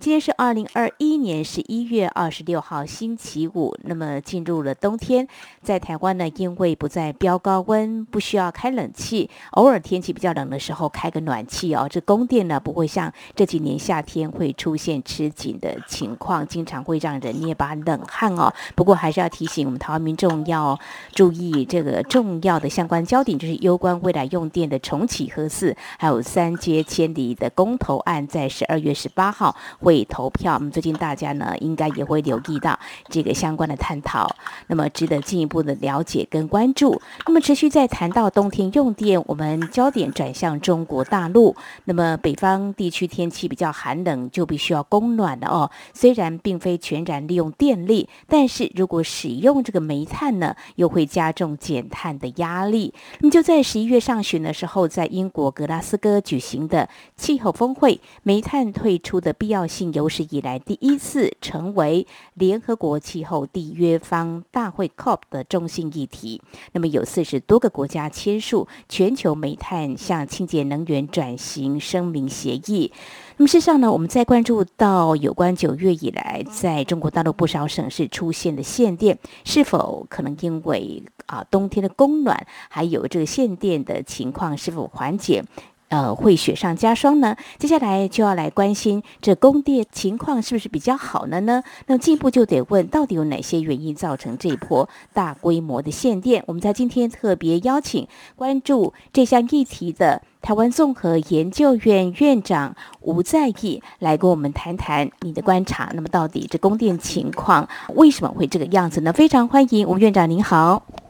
今天是二零二一年十一月二十六号，星期五。那么进入了冬天，在台湾呢，因为不再飙高温，不需要开冷气，偶尔天气比较冷的时候开个暖气哦。这供电呢，不会像这几年夏天会出现吃紧的情况，经常会让人捏把冷汗哦。不过还是要提醒我们台湾民众要注意这个重要的相关焦点，就是攸。关未来用电的重启核四，还有三阶千里的公投案，在十二月十八号会投票。那么最近大家呢，应该也会留意到这个相关的探讨，那么值得进一步的了解跟关注。那么持续在谈到冬天用电，我们焦点转向中国大陆。那么北方地区天气比较寒冷，就必须要供暖了哦。虽然并非全然利用电力，但是如果使用这个煤炭呢，又会加重减碳的压力。那么就在十一月上旬的时候，在英国格拉斯哥举行的气候峰会，煤炭退出的必要性有史以来第一次成为联合国气候缔约方大会 COP 的中心议题。那么有四十多个国家签署全球煤炭向清洁能源转型声明协议。那么事实上呢，我们在关注到有关九月以来在中国大陆不少省市出现的限电，是否可能因为啊冬天的供暖，还有这个限电的情况是否缓解？呃，会雪上加霜呢？接下来就要来关心这供电情况是不是比较好了呢？那进一步就得问，到底有哪些原因造成这一波大规模的限电？我们在今天特别邀请关注这项议题的台湾综合研究院院长吴在义来跟我们谈谈你的观察。那么，到底这供电情况为什么会这个样子呢？非常欢迎吴院长，您好。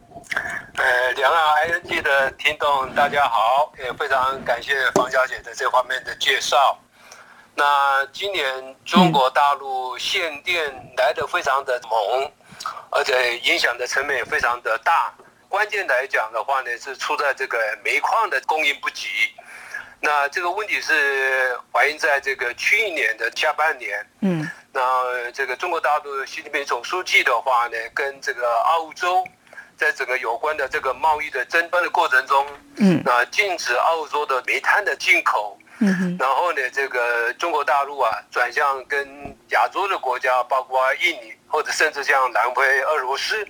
呃，两岸 I N G 的听众大家好，也非常感谢方小姐的这方面的介绍。那今年中国大陆限电来的非常的猛，而且影响的层面也非常的大。关键来讲的话呢，是出在这个煤矿的供应不及。那这个问题是反映在这个去年的下半年。嗯。那这个中国大陆习近平总书记的话呢，跟这个澳洲。在整个有关的这个贸易的争端的过程中，嗯，啊，禁止澳洲的煤炭的进口，嗯然后呢，这个中国大陆啊，转向跟亚洲的国家，包括印尼或者甚至像南非、俄罗斯，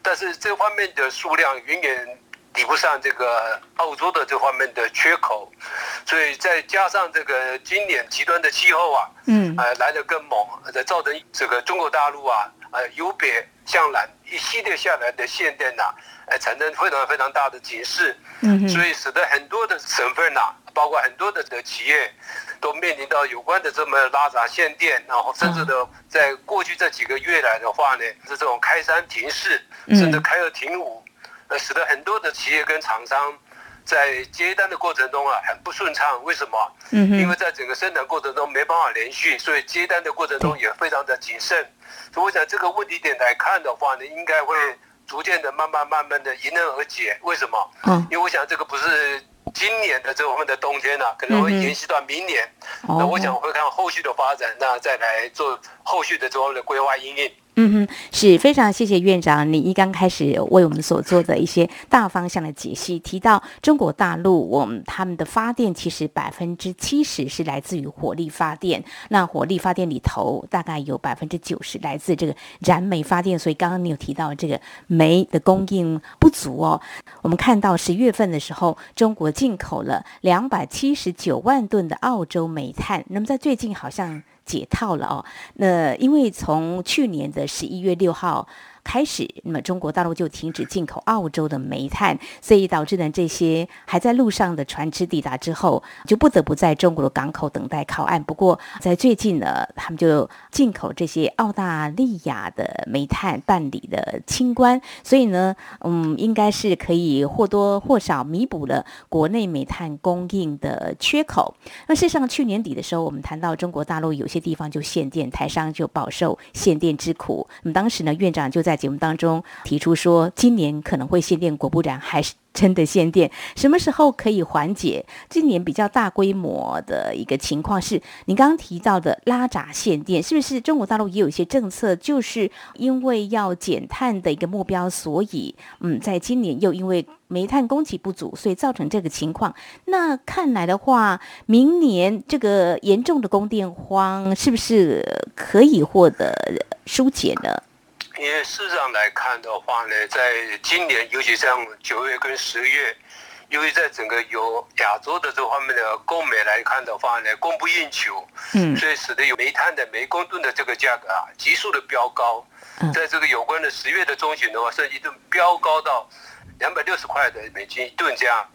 但是这方面的数量远远抵不上这个澳洲的这方面的缺口，所以再加上这个今年极端的气候啊，嗯，呃，来得更猛，再造成这个中国大陆啊，呃，由北向南。一系列下来的限电呐，呃，产生非常非常大的警示，嗯，所以使得很多的省份呐，包括很多的的企业，都面临到有关的这么拉闸限电，然后甚至的在过去这几个月来的话呢，是这种开山停市，甚至开二停五，呃，使得很多的企业跟厂商在接单的过程中啊，很不顺畅。为什么？嗯因为在整个生产过程中没办法连续，所以接单的过程中也非常的谨慎。所以我想这个问题点来看的话呢，应该会逐渐的、慢慢、慢慢的迎刃而解。为什么？嗯，因为我想这个不是今年的这我们的冬天呢，可能会延续到明年。那我想会看后续的发展，那再来做后续的这方面的规划应用。嗯哼，是非常谢谢院长，你一刚开始为我们所做的一些大方向的解析，提到中国大陆，我们他们的发电其实百分之七十是来自于火力发电，那火力发电里头大概有百分之九十来自这个燃煤发电，所以刚刚你有提到这个煤的供应不足哦。我们看到十月份的时候，中国进口了两百七十九万吨的澳洲煤炭，那么在最近好像。解套了哦，那因为从去年的十一月六号。开始，那么中国大陆就停止进口澳洲的煤炭，所以导致呢这些还在路上的船只抵达之后，就不得不在中国的港口等待靠岸。不过在最近呢，他们就进口这些澳大利亚的煤炭办理的清关，所以呢，嗯，应该是可以或多或少弥补了国内煤炭供应的缺口。那事实上，去年底的时候，我们谈到中国大陆有些地方就限电，台商就饱受限电之苦。那么当时呢，院长就在。在节目当中提出说，今年可能会限电，果不然还是。真的限电，什么时候可以缓解？今年比较大规模的一个情况是，你刚刚提到的拉闸限电，是不是中国大陆也有一些政策，就是因为要减碳的一个目标，所以嗯，在今年又因为煤炭供给不足，所以造成这个情况。那看来的话，明年这个严重的供电荒是不是可以获得疏解呢？因为事实上来看的话呢，在今年，尤其像九月跟十月，由于在整个有亚洲的这方面的供煤来看的话呢，供不应求，嗯，所以使得有煤炭的每公吨的这个价格啊，急速的飙高，在这个有关的十月的中旬的话，甚至一顿飙高到两百六十块的美金一吨这样。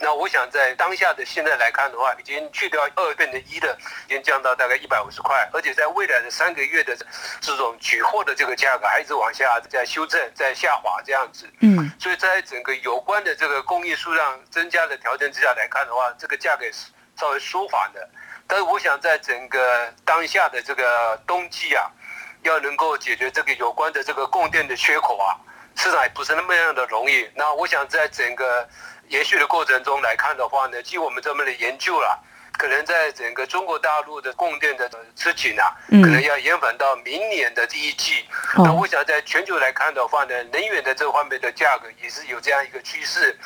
那我想在当下的现在来看的话，已经去掉二变成一的，已经降到大概一百五十块，而且在未来的三个月的这种取货的这个价格还是往下在修正、在下滑这样子。嗯，所以在整个有关的这个供应数量增加的条件之下来看的话，这个价格是稍微舒缓的。但是我想在整个当下的这个冬季啊，要能够解决这个有关的这个供电的缺口啊，市场也不是那么样的容易。那我想在整个延续的过程中来看的话呢，据我们这么的研究了，可能在整个中国大陆的供电的吃紧啊，可能要延缓到明年的第一季。那我想在全球来看的话呢，能源的这方面的价格也是有这样一个趋势。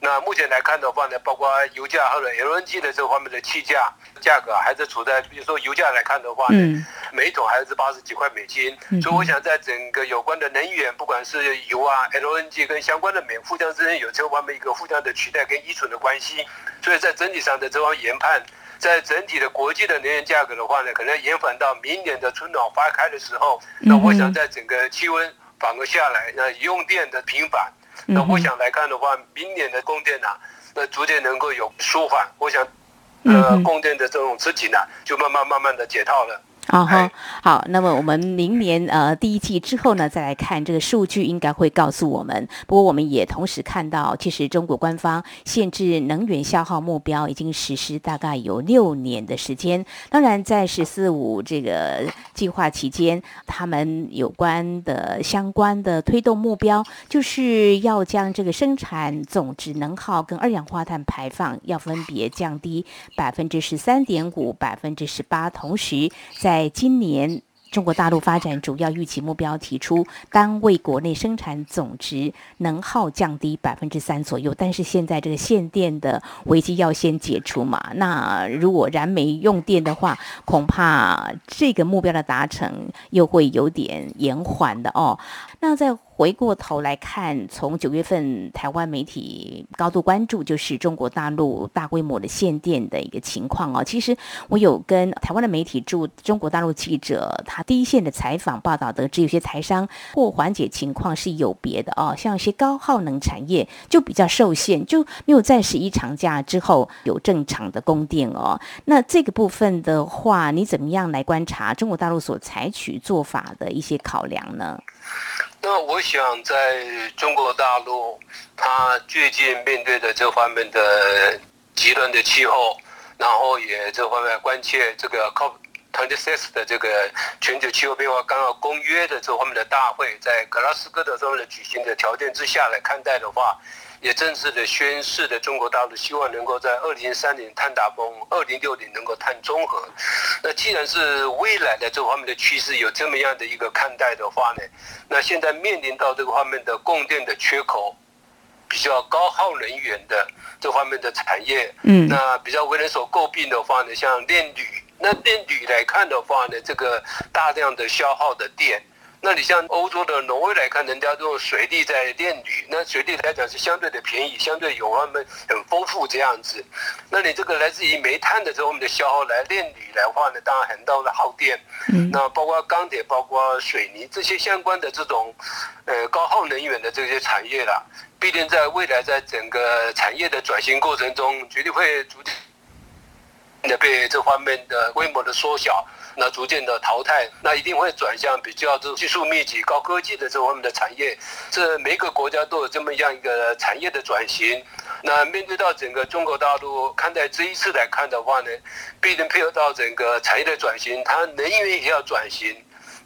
那目前来看的话呢，包括油价或者 LNG 的这方面的气价价格，还是处在，比如说油价来看的话呢，每桶还是八十几块美金。所以我想，在整个有关的能源，不管是油啊、LNG 跟相关的美，互相之间有这方面一个互相的取代跟依存的关系。所以在整体上的这方研判，在整体的国际的能源价格的话呢，可能延缓到明年的春暖花开的时候。那我想，在整个气温反而下来，那用电的频繁。那我想来看的话，明年的供电呢，那逐渐能够有舒缓。我想，呃，供电的这种吃紧呢，就慢慢慢慢的解套了。啊哈，好，那么我们明年呃第一季之后呢，再来看这个数据，应该会告诉我们。不过我们也同时看到，其实中国官方限制能源消耗目标已经实施大概有六年的时间。当然，在“十四五”这个计划期间，他们有关的相关的推动目标，就是要将这个生产总值能耗跟二氧化碳排放要分别降低百分之十三点五、百分之十八，同时在在今年，中国大陆发展主要预期目标提出单位国内生产总值能耗降低百分之三左右，但是现在这个限电的危机要先解除嘛？那如果燃煤用电的话，恐怕这个目标的达成又会有点延缓的哦。那再回过头来看，从九月份台湾媒体高度关注就是中国大陆大规模的限电的一个情况哦。其实我有跟台湾的媒体驻中国大陆记者他第一线的采访报道，得知有些台商或缓解情况是有别的哦。像一些高耗能产业就比较受限，就没有在十一长假之后有正常的供电哦。那这个部分的话，你怎么样来观察中国大陆所采取做法的一些考量呢？那我想，在中国大陆，它最近面对的这方面的极端的气候，然后也这方面关切这个 COP26 的这个全球气候变化纲要公约的这方面的大会，在格拉斯哥的这样的举行的条件之下来看待的话。也正式的宣示了中国大陆希望能够在二零三零碳达峰，二零六零能够碳中和。那既然是未来的这方面的趋势有这么样的一个看待的话呢，那现在面临到这个方面的供电的缺口，比较高耗能源的这方面的产业，嗯，那比较为人所诟病的话呢，像炼铝，那炼铝来看的话呢，这个大量的消耗的电。那你像欧洲的挪威来看，人家用水利在炼铝，那水利来讲是相对的便宜，相对有他们很丰富这样子。那你这个来自于煤炭的这我们的消耗来炼铝来话呢，当然很多的耗电。那包括钢铁、包括水泥这些相关的这种，呃高耗能源的这些产业啦，必定在未来在整个产业的转型过程中，绝对会逐渐的被这方面的规模的缩小。那逐渐的淘汰，那一定会转向比较这技术密集、高科技的这方面的产业。这每个国家都有这么样一个产业的转型。那面对到整个中国大陆看待这一次来看的话呢，必定配合到整个产业的转型，它能源也要转型。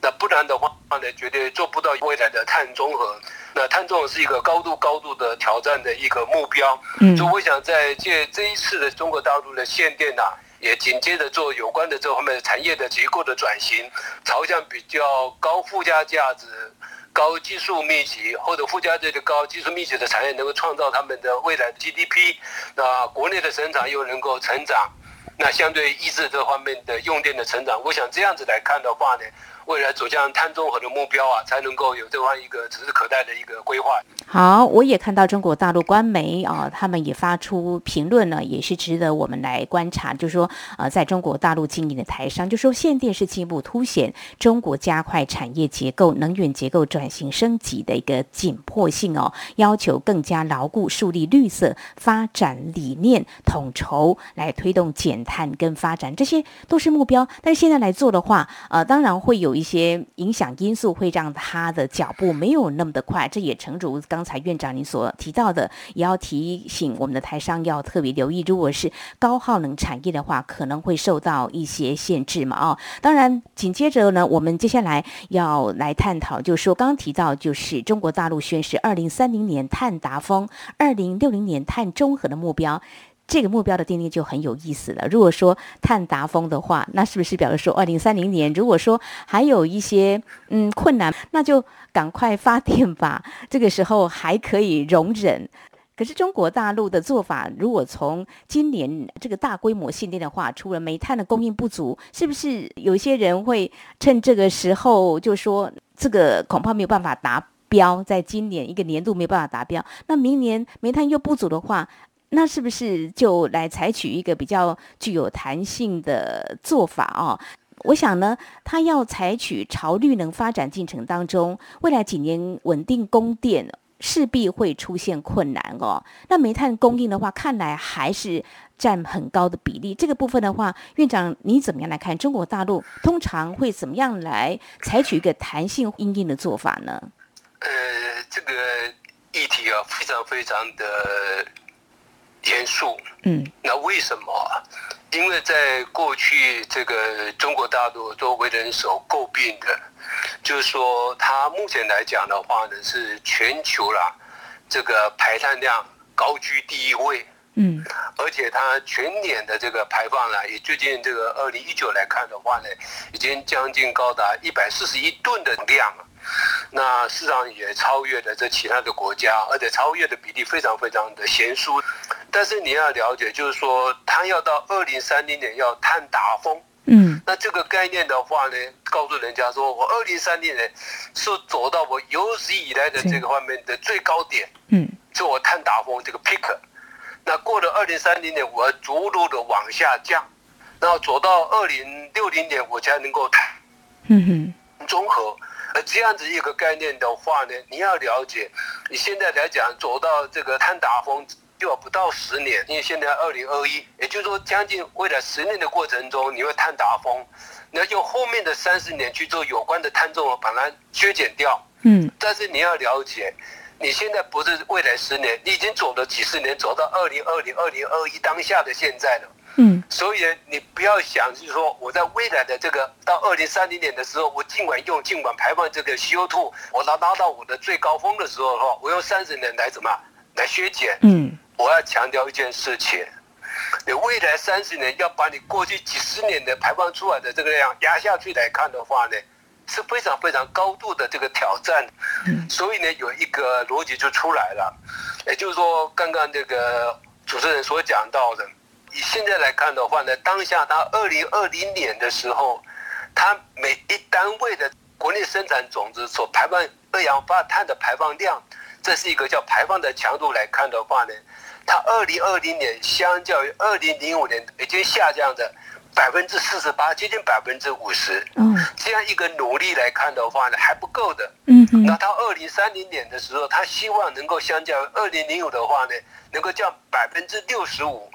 那不然的话呢，绝对做不到未来的碳中和。那碳中和是一个高度高度的挑战的一个目标。嗯，所以我想在借这一次的中国大陆的限电呐，也紧接着做有关的这方面的产业的结构的转型，朝向比较高附加价值、高技术密集或者附加这个高技术密集的产业，能够创造他们的未来的 GDP。那国内的生产又能够成长，那相对抑制这方面的用电的成长。我想这样子来看的话呢。未来走向碳中和的目标啊，才能够有这样一个指日可待的一个规划。好，我也看到中国大陆官媒啊，他们也发出评论呢，也是值得我们来观察。就是说，呃，在中国大陆经营的台商，就说限电是进一步凸显中国加快产业结构、能源结构转型升级的一个紧迫性哦，要求更加牢固树立绿色发展理念，统筹来推动减碳跟发展，这些都是目标。但是现在来做的话，呃，当然会有。一些影响因素会让他的脚步没有那么的快，这也诚如刚才院长您所提到的，也要提醒我们的台商要特别留意，如果是高耗能产业的话，可能会受到一些限制嘛。哦，当然，紧接着呢，我们接下来要来探讨，就是说刚刚提到，就是中国大陆宣示二零三零年碳达峰，二零六零年碳中和的目标。这个目标的定定就很有意思了。如果说碳达峰的话，那是不是表示说二零三零年，如果说还有一些嗯困难，那就赶快发电吧。这个时候还可以容忍。可是中国大陆的做法，如果从今年这个大规模限电的话，除了煤炭的供应不足，是不是有些人会趁这个时候就说这个恐怕没有办法达标，在今年一个年度没有办法达标，那明年煤炭又不足的话？那是不是就来采取一个比较具有弹性的做法哦？我想呢，它要采取朝绿能发展进程当中，未来几年稳定供电势必会出现困难哦。那煤炭供应的话，看来还是占很高的比例。这个部分的话，院长你怎么样来看？中国大陆通常会怎么样来采取一个弹性应应的做法呢？呃，这个议题啊，非常非常的。严肃，嗯，那为什么？因为在过去，这个中国大陆都为人所诟病的，就是说，它目前来讲的话呢，是全球啦，这个排碳量高居第一位，嗯，而且它全年的这个排放呢，以最近这个二零一九来看的话呢，已经将近高达一百四十一吨的量了。那市场也超越了这其他的国家，而且超越的比例非常非常的悬殊。但是你要了解，就是说，它要到二零三零年要碳达峰，嗯，那这个概念的话呢，告诉人家说我二零三零年是走到我有史以来的这个方面的最高点，嗯，就我碳达峰这个 peak。那过了二零三零年，我要逐步的往下降，然后走到二零六零年，我才能够碳，嗯哼，综合。这样子一个概念的话呢，你要了解，你现在来讲走到这个碳达峰就要不到十年，因为现在二零二一，也就是说将近未来十年的过程中，你会碳达峰，你要用后面的三十年去做有关的碳中和，把它削减掉。嗯，但是你要了解，你现在不是未来十年，你已经走了几十年，走到二零二零、二零二一当下的现在了。嗯，所以你不要想，就是说我在未来的这个到二零三零年的时候，我尽管用尽管排放这个 CO2，我拉拉到我的最高峰的时候的话，我用三十年来怎么来削减？嗯，我要强调一件事情，你未来三十年要把你过去几十年的排放出来的这个量压下去来看的话呢，是非常非常高度的这个挑战。嗯，所以呢，有一个逻辑就出来了，也就是说，刚刚这个主持人所讲到的。以现在来看的话呢，当下它二零二零年的时候，它每一单位的国内生产总值所排放二氧化碳的排放量，这是一个叫排放的强度来看的话呢，它二零二零年相较于二零零五年已经下降的百分之四十八，接近百分之五十。嗯，这样一个努力来看的话呢，还不够的。嗯那到二零三零年的时候，他希望能够相较于二零零五的话呢，能够降百分之六十五。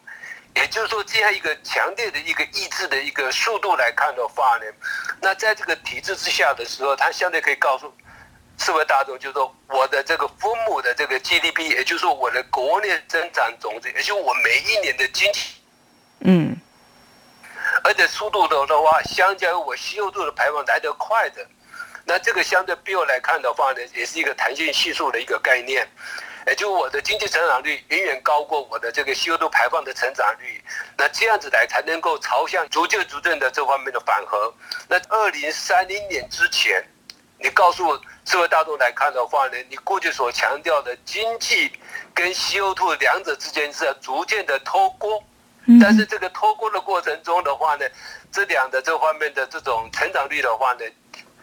也就是说，这样一个强烈的一个抑制的一个速度来看的话呢，那在这个体制之下的时候，它相对可以告诉社会大众，就是说我的这个分母的这个 GDP，也就是说我的国内增长总值，也就我每一年的经济，嗯，而且速度的话，相较于我 CO2 的排放来得快的，那这个相对 bill 来看的话呢，也是一个弹性系数的一个概念。也就我的经济成长率远远高过我的这个 CO2 排放的成长率，那这样子来才能够朝向逐渐逐渐的这方面的反核。那二零三零年之前，你告诉社会大众来看的话呢，你过去所强调的经济跟 CO2 两者之间是要逐渐的脱钩，但是这个脱钩的过程中的话呢，这两的这方面的这种成长率的话呢，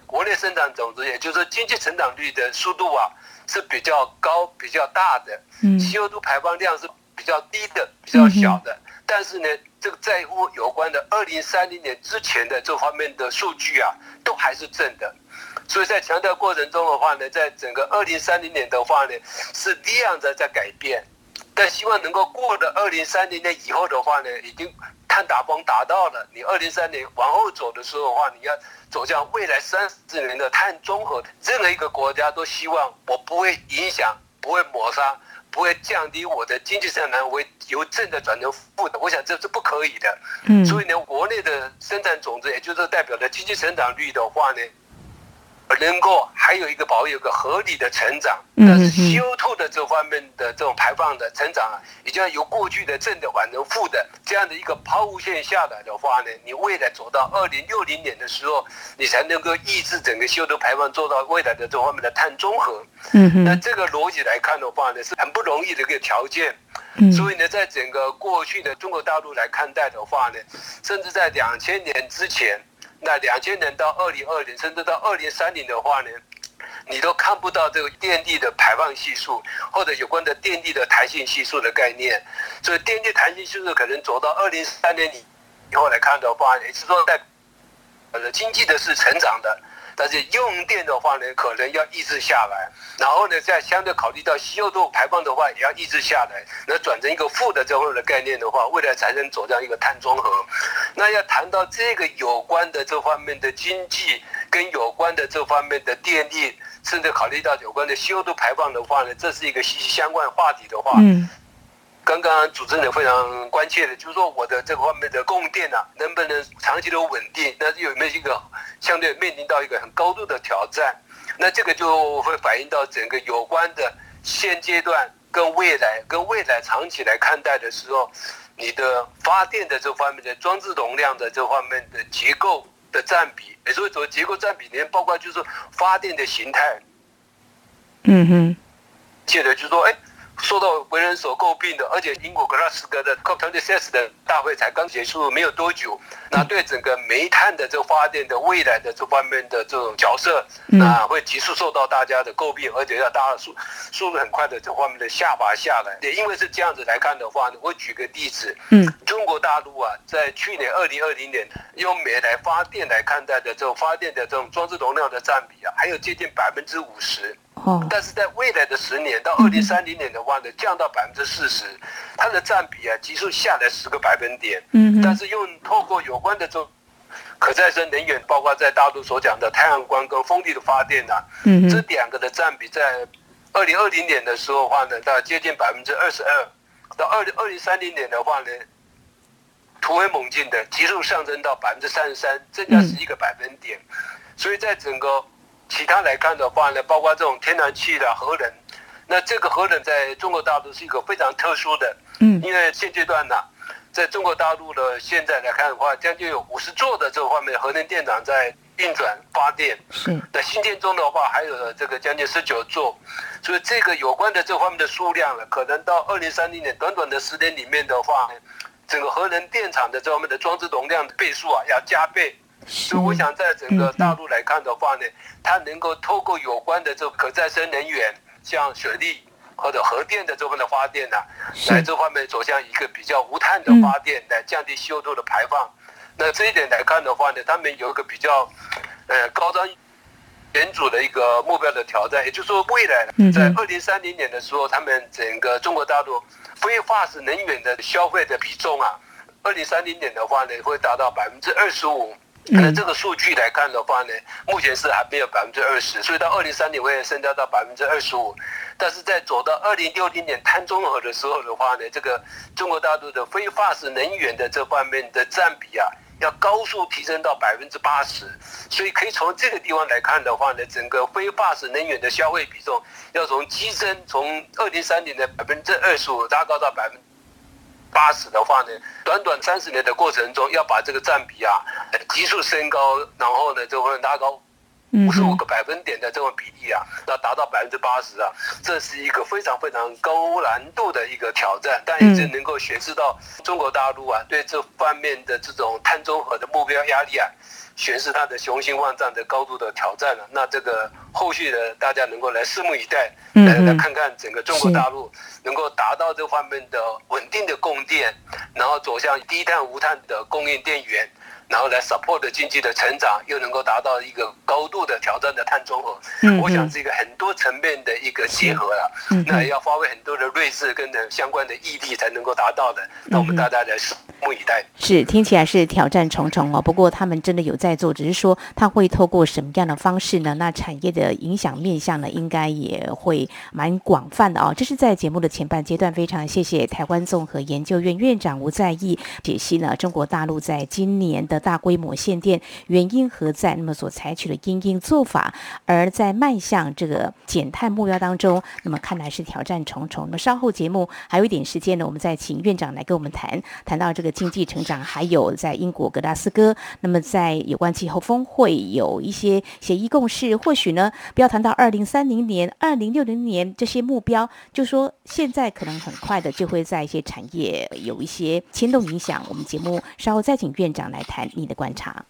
国内生产总值，也就是说经济成长率的速度啊。是比较高、比较大的嗯，CO2 排放量是比较低的、比较小的。但是呢，这个在乎有关的二零三零年之前的这方面的数据啊，都还是正的。所以在强调过程中的话呢，在整个二零三零年的话呢，是这样的在改变。但希望能够过了二零三零年以后的话呢，已经碳达峰达到了。你二零三年往后走的时候的话，你要。走向未来三十年的碳中和，任何一个国家都希望我不会影响、不会抹杀、不会降低我的经济生产为由正的转成负的。我想这是不可以的。嗯，所以呢，国内的生产总值，也就是代表的经济成长率的话呢。能够还有一个保有一个合理的成长，但是 CO2 的这方面的这种排放的成长啊，已经由过去的正的换成负的这样的一个抛物线下来的话呢，你未来走到二零六零年的时候，你才能够抑制整个 CO2 排放，做到未来的这方面的碳中和。嗯那这个逻辑来看的话呢，是很不容易的一个条件。嗯。所以呢，在整个过去的中国大陆来看待的话呢，甚至在两千年之前。那两千年到二零二零，甚至到二零三零的话呢，你都看不到这个电力的排放系数，或者有关的电力的弹性系数的概念。所以电力弹性系数可能走到二零三年以以后来看的话，也是说在呃经济的是成长的。但是用电的话呢，可能要抑制下来，然后呢，再相对考虑到 CO2 排放的话，也要抑制下来，那转成一个负的这样的概念的话，未来才能走向一个碳中和。那要谈到这个有关的这方面的经济，跟有关的这方面的电力，甚至考虑到有关的 CO2 排放的话呢，这是一个息息相关话题的话。刚刚主持人非常关切的，就是说我的这方面的供电啊，能不能长期的稳定？那有没有一个相对面临到一个很高度的挑战？那这个就会反映到整个有关的现阶段跟未来，跟未来长期来看待的时候，你的发电的这方面的装置容量的这方面的结构的占比，也就是说结构占比里面包括就是发电的形态。嗯哼，接着就说哎。受到为人所诟病的，而且英国格拉斯哥的 COP26 的大会才刚结束没有多久，那对整个煤炭的这个发电的未来的这方面的这种角色，那，会急速受到大家的诟病，而且要大速速度很快的这方面的下滑下来。也因为是这样子来看的话，我举个例子，嗯，中国大陆啊，在去年二零二零年用煤来发电来看待的这种发电的这种装置容量的占比啊，还有接近百分之五十。但是在未来的十年到二零三零年的话呢，降到百分之四十，它的占比啊急速下来十个百分点。嗯但是用透过有关的这种可再生能源，包括在大陆所讲的太阳光跟风力的发电呐，嗯这两个的占比在二零二零年的时候的话呢，到接近百分之二十二，到二零二零三零年的话呢，突飞猛进的急速上升到百分之三十三，增加十一个百分点。所以在整个其他来看的话呢，包括这种天然气的核能，那这个核能在中国大陆是一个非常特殊的，嗯，因为现阶段呢，在中国大陆的现在来看的话，将近有五十座的这方面核能电厂在运转发电，是。那新建中的话，还有这个将近十九座，所以这个有关的这方面的数量呢，可能到二零三零年短短的十年里面的话，整个核能电厂的这方面的装置容量的倍数啊，要加倍。所以我想，在整个大陆来看的话呢，它能够透过有关的这可再生能源，像水利或者核电的这方面的发电呢，来这方面走向一个比较无碳的发电，来降低 CO2 的排放。那这一点来看的话呢，他们有一个比较呃高瞻远瞩的一个目标的挑战，也就是说，未来在二零三零年的时候，他们整个中国大陆非化石能源的消费的比重啊，二零三零年的话呢，会达到百分之二十五。那这个数据来看的话呢，目前是还没有百分之二十，所以到二零三零会升高到百分之二十五。但是在走到二零六零年碳中和的时候的话呢，这个中国大陆的非化石能源的这方面的占比啊，要高速提升到百分之八十。所以可以从这个地方来看的话呢，整个非化石能源的消费比重要从激增，从二零三零的百分之二十五拉高到百分八十的话呢，短短三十年的过程中，要把这个占比啊急速升高，然后呢就会拉高。五十五个百分点的这种比例啊，要达到百分之八十啊，这是一个非常非常高难度的一个挑战，但也是能够显示到中国大陆啊对这方面的这种碳中和的目标压力啊，显示它的雄心万丈的高度的挑战了。那这个后续的大家能够来拭目以待，来来看看整个中国大陆能够达到这方面的稳定的供电，然后走向低碳无碳的供应电源。然后来 support 经济的成长，又能够达到一个高度的挑战的碳中和，我想是一个很多层面的一个结合了。那要发挥很多的睿智跟的相关的毅力才能够达到的。那我们大家来拭目以待。是听起来是挑战重重哦，不过他们真的有在做，只是说他会透过什么样的方式呢？那产业的影响面向呢，应该也会蛮广泛的哦。这是在节目的前半阶段，非常谢谢台湾综合研究院院长吴在义解析呢，中国大陆在今年的。大规模限电原因何在？那么所采取的因应做法，而在迈向这个减碳目标当中，那么看来是挑战重重。那么稍后节目还有一点时间呢，我们再请院长来跟我们谈谈到这个经济成长，还有在英国格拉斯哥，那么在有关气候峰会有一些协议共识，或许呢不要谈到二零三零年、二零六零年这些目标，就说现在可能很快的就会在一些产业有一些牵动影响。我们节目稍后再请院长来谈。你的观察。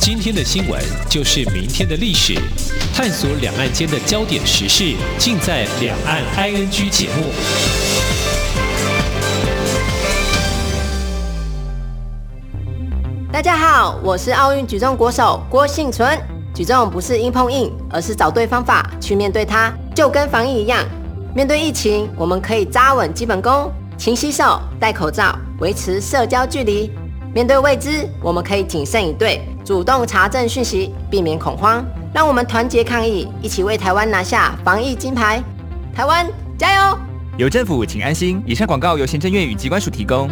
今天的新闻就是明天的历史，探索两岸间的焦点时事，尽在《两岸 ING》节目。大家好，我是奥运举重国手郭幸存。举重不是硬碰硬，而是找对方法去面对它，就跟防疫一样。面对疫情，我们可以扎稳基本功。勤洗手、戴口罩、维持社交距离。面对未知，我们可以谨慎以对，主动查证讯息，避免恐慌。让我们团结抗疫，一起为台湾拿下防疫金牌。台湾加油！有政府，请安心。以上广告由行政院与机关署提供。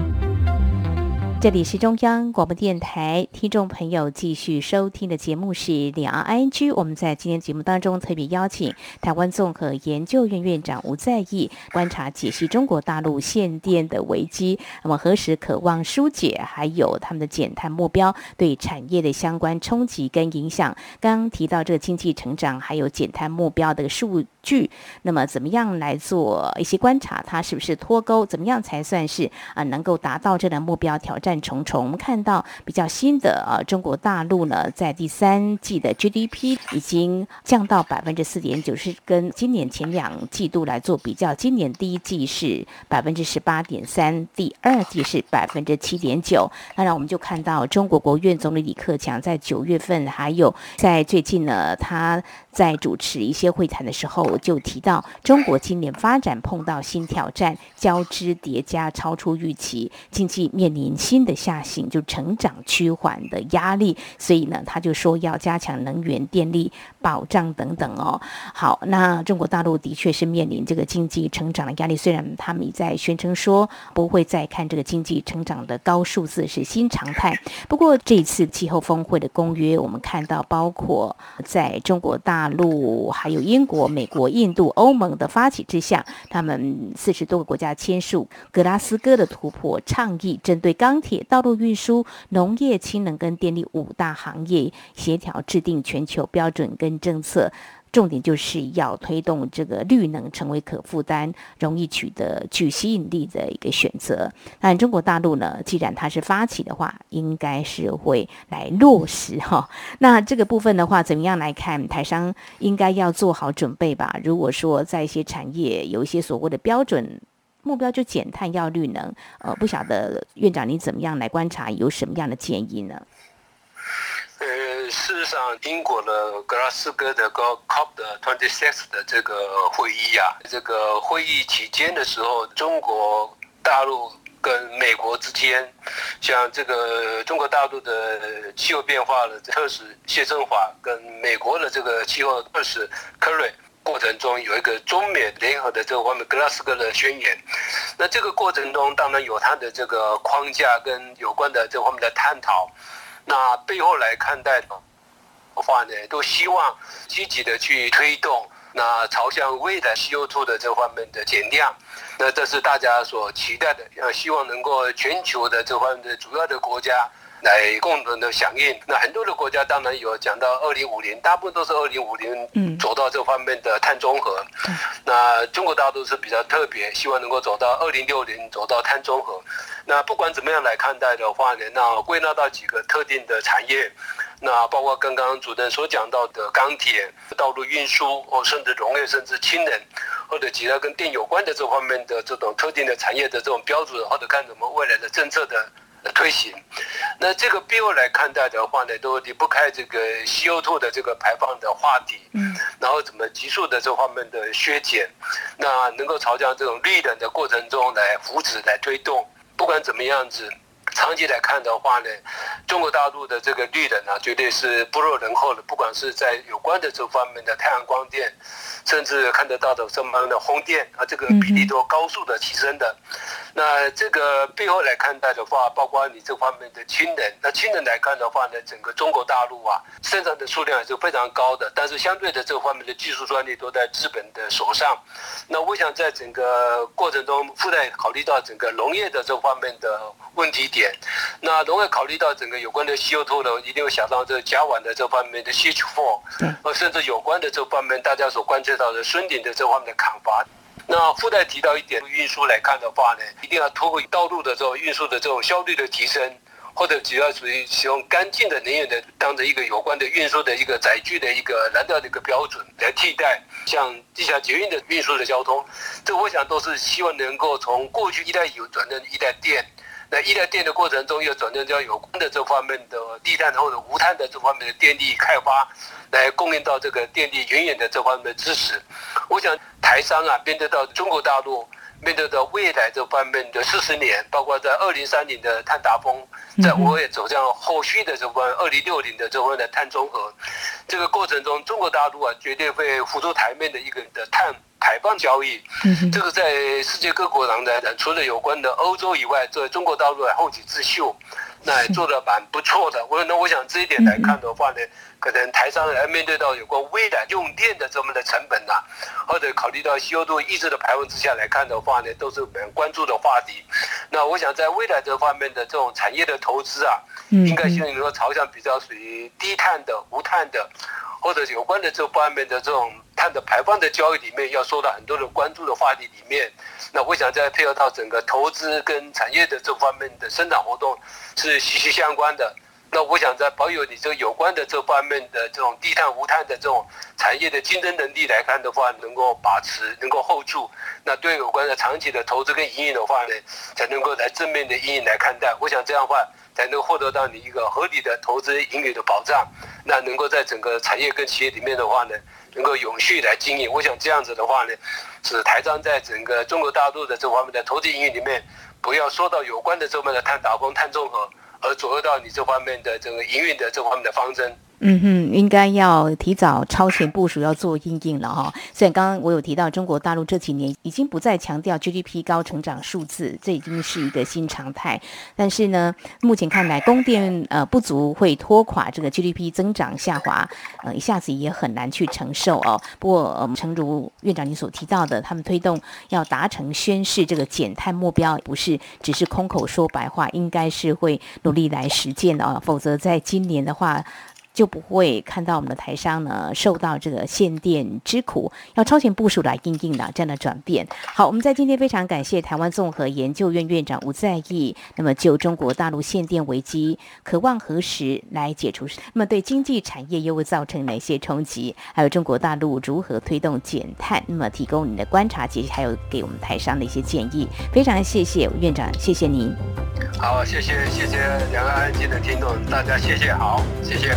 这里是中央广播电台，听众朋友继续收听的节目是两岸 ING。我们在今天节目当中特别邀请台湾综合研究院院长吴在义观察解析中国大陆限电的危机，那么何时渴望疏解，还有他们的减碳目标对产业的相关冲击跟影响。刚刚提到这个经济成长还有减碳目标的数据，那么怎么样来做一些观察？它是不是脱钩？怎么样才算是啊能够达到这个目标？挑战？重重，我们看到比较新的啊，中国大陆呢，在第三季的 GDP 已经降到百分之四点九，是跟今年前两季度来做比较。今年第一季是百分之十八点三，第二季是百分之七点九。当然，我们就看到中国国务院总理李克强在九月份，还有在最近呢，他在主持一些会谈的时候，就提到中国今年发展碰到新挑战，交织叠加，超出预期，经济面临新。的下行就成长趋缓的压力，所以呢，他就说要加强能源、电力保障等等哦。好，那中国大陆的确是面临这个经济成长的压力，虽然他们也在宣称说不会再看这个经济成长的高数字是新常态。不过这次气候峰会的公约，我们看到包括在中国大陆、还有英国、美国、印度、欧盟的发起之下，他们四十多个国家签署格拉斯哥的突破倡议，针对钢铁。道路运输、农业、氢能跟电力五大行业协调制定全球标准跟政策，重点就是要推动这个绿能成为可负担、容易取得、具吸引力的一个选择。但中国大陆呢？既然它是发起的话，应该是会来落实哈。那这个部分的话，怎么样来看？台商应该要做好准备吧。如果说在一些产业有一些所谓的标准。目标就减碳要绿能，呃，不晓得院长你怎么样来观察，有什么样的建议呢？呃，事实上，英国的格拉斯哥的高 COP 的 Twenty Six 的这个会议啊，这个会议期间的时候，中国大陆跟美国之间，像这个中国大陆的气候变化的特使谢振华跟美国的这个气候特使科瑞。过程中有一个中美联合的这方面格拉斯哥的宣言。那这个过程中当然有它的这个框架跟有关的这方面的探讨。那背后来看待的话呢，都希望积极的去推动，那朝向未来 CO2 的这方面的减量。那这是大家所期待的，呃，希望能够全球的这方面的主要的国家。来共同的响应。那很多的国家当然有讲到二零五零，大部分都是二零五零走到这方面的碳中和。那中国大陆是比较特别，希望能够走到二零六零走到碳中和。那不管怎么样来看待的话呢，那归纳到几个特定的产业，那包括刚刚主任所讲到的钢铁、道路运输，或甚至农业，甚至氢能，或者其他跟电有关的这方面的这种特定的产业的这种标准，或者看什么未来的政策的。推行，那这个背后来看待的话呢，都离不开这个 CO2 的这个排放的话题，嗯，然后怎么急速的这方面的削减，那能够朝向这种绿能的过程中来扶持来推动，不管怎么样子。长期来看的话呢，中国大陆的这个绿能啊，绝对是不落人后的。不管是在有关的这方面的太阳光电，甚至看得到的这方面的风电啊，这个比例都高速的提升的。那这个背后来看待的话，包括你这方面的氢能，那氢能来看的话呢，整个中国大陆啊，生产的数量也是非常高的，但是相对的这方面的技术专利都在日本的手上。那我想在整个过程中附带考虑到整个农业的这方面的问题点。那如果考虑到整个有关的 CO2 呢，一定会想到这甲烷的这方面的需求呃，甚至有关的这方面大家所关注到的森林的这方面的砍伐。那附带提到一点，运输来看的话呢，一定要通过道路的这种运输的这种效率的提升，或者主要属于使用干净的能源的，当成一个有关的运输的一个载具的一个燃料的一个标准来替代，像地下捷运的运输的交通，这我想都是希望能够从过去一代油转成一代电。那一代电的过程中，要转成叫有关的这方面的低碳或者无碳的这方面的电力开发，来供应到这个电力远远的这方面的支持。我想台商啊，面对到中国大陆，面对到未来这方面的四十年，包括在二零三零的碳达峰，在我也走向后续的这方二零六零的这方面的碳中和，这个过程中，中国大陆啊，绝对会浮出台面的一个的碳。排放交易，这个在世界各国上呢，除了有关的欧洲以外，作为中国大陆的后起之秀，那也做的蛮不错的。我那我想这一点来看的话呢，可能台商来面对到有关未来用电的这么的成本呐，或者考虑到 CO2 抑制的排放之下来看的话呢，都是我们关注的话题。那我想在未来这方面的这种产业的投资啊，应该能够朝向比较属于低碳的、无碳的。或者有关的这方面的这种碳的排放的交易里面，要受到很多人关注的话题里面，那我想再配合到整个投资跟产业的这方面的生产活动是息息相关的。那我想在保有你这有关的这方面的这种低碳无碳的这种产业的竞争能力来看的话，能够把持，能够 hold 住。那对有关的长期的投资跟营运的话呢，才能够来正面的营运来看待。我想这样的话。才能获得到你一个合理的投资盈利的保障，那能够在整个产业跟企业里面的话呢，能够永续来经营。我想这样子的话呢，是台商在整个中国大陆的这方面的投资盈余里面，不要说到有关的这方面的碳达峰、碳中和，而左右到你这方面的这个营运的这方面的方针。嗯哼，应该要提早超前部署，要做应应了哈。虽然刚刚我有提到，中国大陆这几年已经不再强调 GDP 高成长数字，这已经是一个新常态。但是呢，目前看来，供电呃不足会拖垮这个 GDP 增长下滑，呃一下子也很难去承受哦。不过，呃，诚如院长您所提到的，他们推动要达成宣誓这个减碳目标，不是只是空口说白话，应该是会努力来实践的啊。否则，在今年的话，就不会看到我们的台商呢受到这个限电之苦，要超前部署来应应的这样的转变。好，我们在今天非常感谢台湾综合研究院院长吴在义，那么就中国大陆限电危机，渴望何时来解除？那么对经济产业又会造成哪些冲击？还有中国大陆如何推动减碳？那么提供你的观察及还有给我们台商的一些建议。非常谢谢院长，谢谢您。好，谢谢谢谢两岸安静的听众，大家谢谢，好，谢谢。